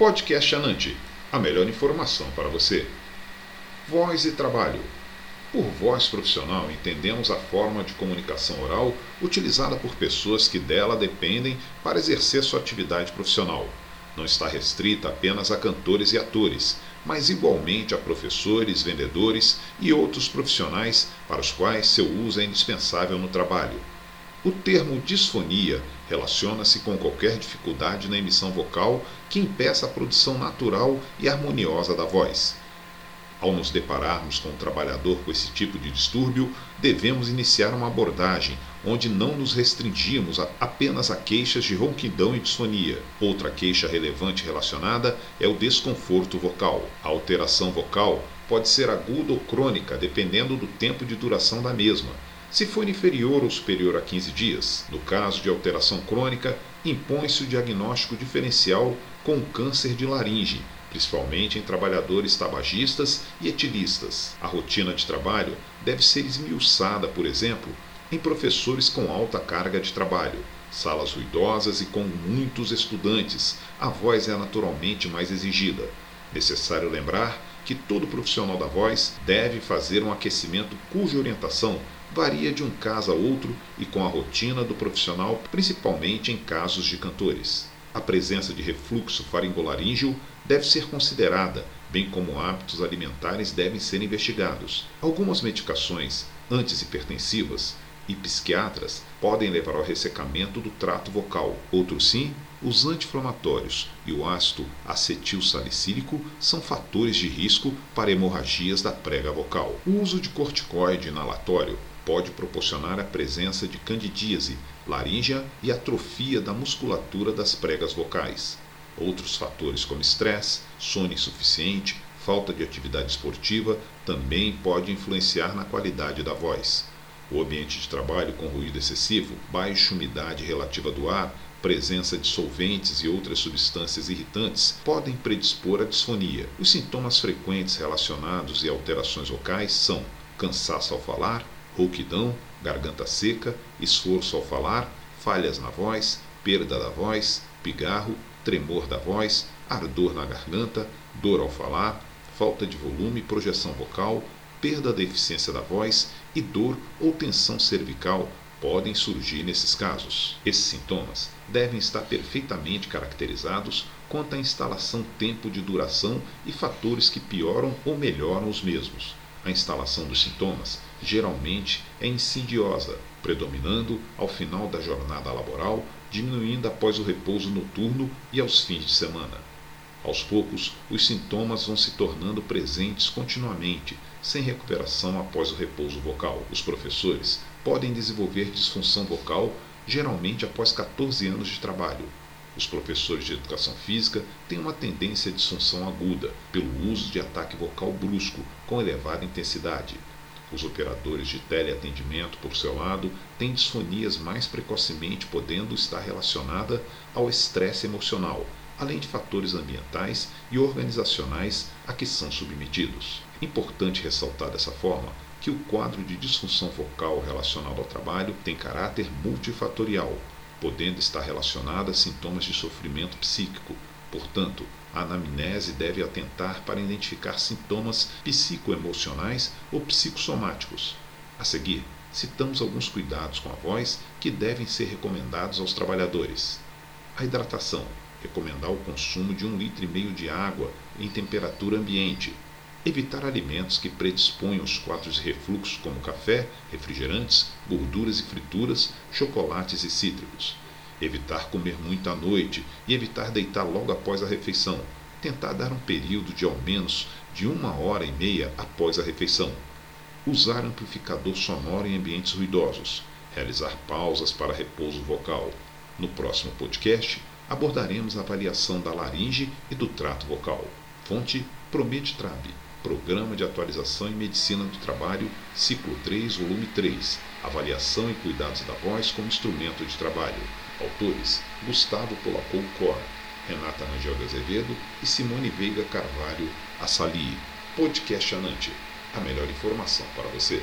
Podcast Anante, a melhor informação para você. Voz e trabalho. Por voz profissional, entendemos a forma de comunicação oral utilizada por pessoas que dela dependem para exercer sua atividade profissional. Não está restrita apenas a cantores e atores, mas igualmente a professores, vendedores e outros profissionais para os quais seu uso é indispensável no trabalho. O termo disfonia relaciona-se com qualquer dificuldade na emissão vocal que impeça a produção natural e harmoniosa da voz. Ao nos depararmos com um trabalhador com esse tipo de distúrbio, devemos iniciar uma abordagem onde não nos restringimos a apenas a queixas de ronquidão e disfonia. Outra queixa relevante relacionada é o desconforto vocal. A alteração vocal pode ser aguda ou crônica, dependendo do tempo de duração da mesma se for inferior ou superior a 15 dias. No caso de alteração crônica, impõe-se o diagnóstico diferencial com câncer de laringe, principalmente em trabalhadores tabagistas e etilistas. A rotina de trabalho deve ser esmiuçada, por exemplo, em professores com alta carga de trabalho, salas ruidosas e com muitos estudantes. A voz é naturalmente mais exigida. Necessário lembrar que todo profissional da voz deve fazer um aquecimento cuja orientação varia de um caso a outro e com a rotina do profissional, principalmente em casos de cantores. A presença de refluxo faringolaríngeo deve ser considerada, bem como hábitos alimentares devem ser investigados. Algumas medicações antihipertensivas e psiquiatras podem levar ao ressecamento do trato vocal. Outros sim, os anti-inflamatórios e o ácido acetil salicílico são fatores de risco para hemorragias da prega vocal. O uso de corticoide inalatório pode proporcionar a presença de candidíase, laríngea e atrofia da musculatura das pregas vocais. Outros fatores como estresse, sono insuficiente, falta de atividade esportiva também pode influenciar na qualidade da voz. O ambiente de trabalho com ruído excessivo, baixa umidade relativa do ar, presença de solventes e outras substâncias irritantes podem predispor à disfonia. Os sintomas frequentes relacionados e alterações vocais são cansaço ao falar, rouquidão, garganta seca, esforço ao falar, falhas na voz, perda da voz, pigarro, tremor da voz, ardor na garganta, dor ao falar, falta de volume, projeção vocal, perda da eficiência da voz e dor ou tensão cervical podem surgir nesses casos. Esses sintomas devem estar perfeitamente caracterizados quanto à instalação, tempo de duração e fatores que pioram ou melhoram os mesmos. A instalação dos sintomas geralmente é insidiosa, predominando ao final da jornada laboral, diminuindo após o repouso noturno e aos fins de semana. Aos poucos, os sintomas vão se tornando presentes continuamente, sem recuperação após o repouso vocal. Os professores podem desenvolver disfunção vocal geralmente após 14 anos de trabalho, os professores de educação física têm uma tendência à disfunção aguda pelo uso de ataque vocal brusco com elevada intensidade. Os operadores de teleatendimento, por seu lado, têm disfonias mais precocemente, podendo estar relacionada ao estresse emocional, além de fatores ambientais e organizacionais a que são submetidos. Importante ressaltar dessa forma que o quadro de disfunção vocal relacionado ao trabalho tem caráter multifatorial, podendo estar relacionada a sintomas de sofrimento psíquico. Portanto, a anamnese deve atentar para identificar sintomas psicoemocionais ou psicossomáticos. A seguir, citamos alguns cuidados com a voz que devem ser recomendados aos trabalhadores. A hidratação. Recomendar o consumo de um litro e meio de água em temperatura ambiente, Evitar alimentos que predisponham os quadros de refluxo, como café, refrigerantes, gorduras e frituras, chocolates e cítricos. Evitar comer muito à noite e evitar deitar logo após a refeição. Tentar dar um período de ao menos de uma hora e meia após a refeição. Usar amplificador sonoro em ambientes ruidosos. Realizar pausas para repouso vocal. No próximo podcast, abordaremos a avaliação da laringe e do trato vocal. Fonte Promeditrab. Programa de Atualização em Medicina do Trabalho, Ciclo 3, Volume 3, Avaliação e Cuidados da Voz como Instrumento de Trabalho. Autores: Gustavo Polacou Cor, Renata Rangel Azevedo e Simone Veiga Carvalho Assali. Podcast Anante, a melhor informação para você.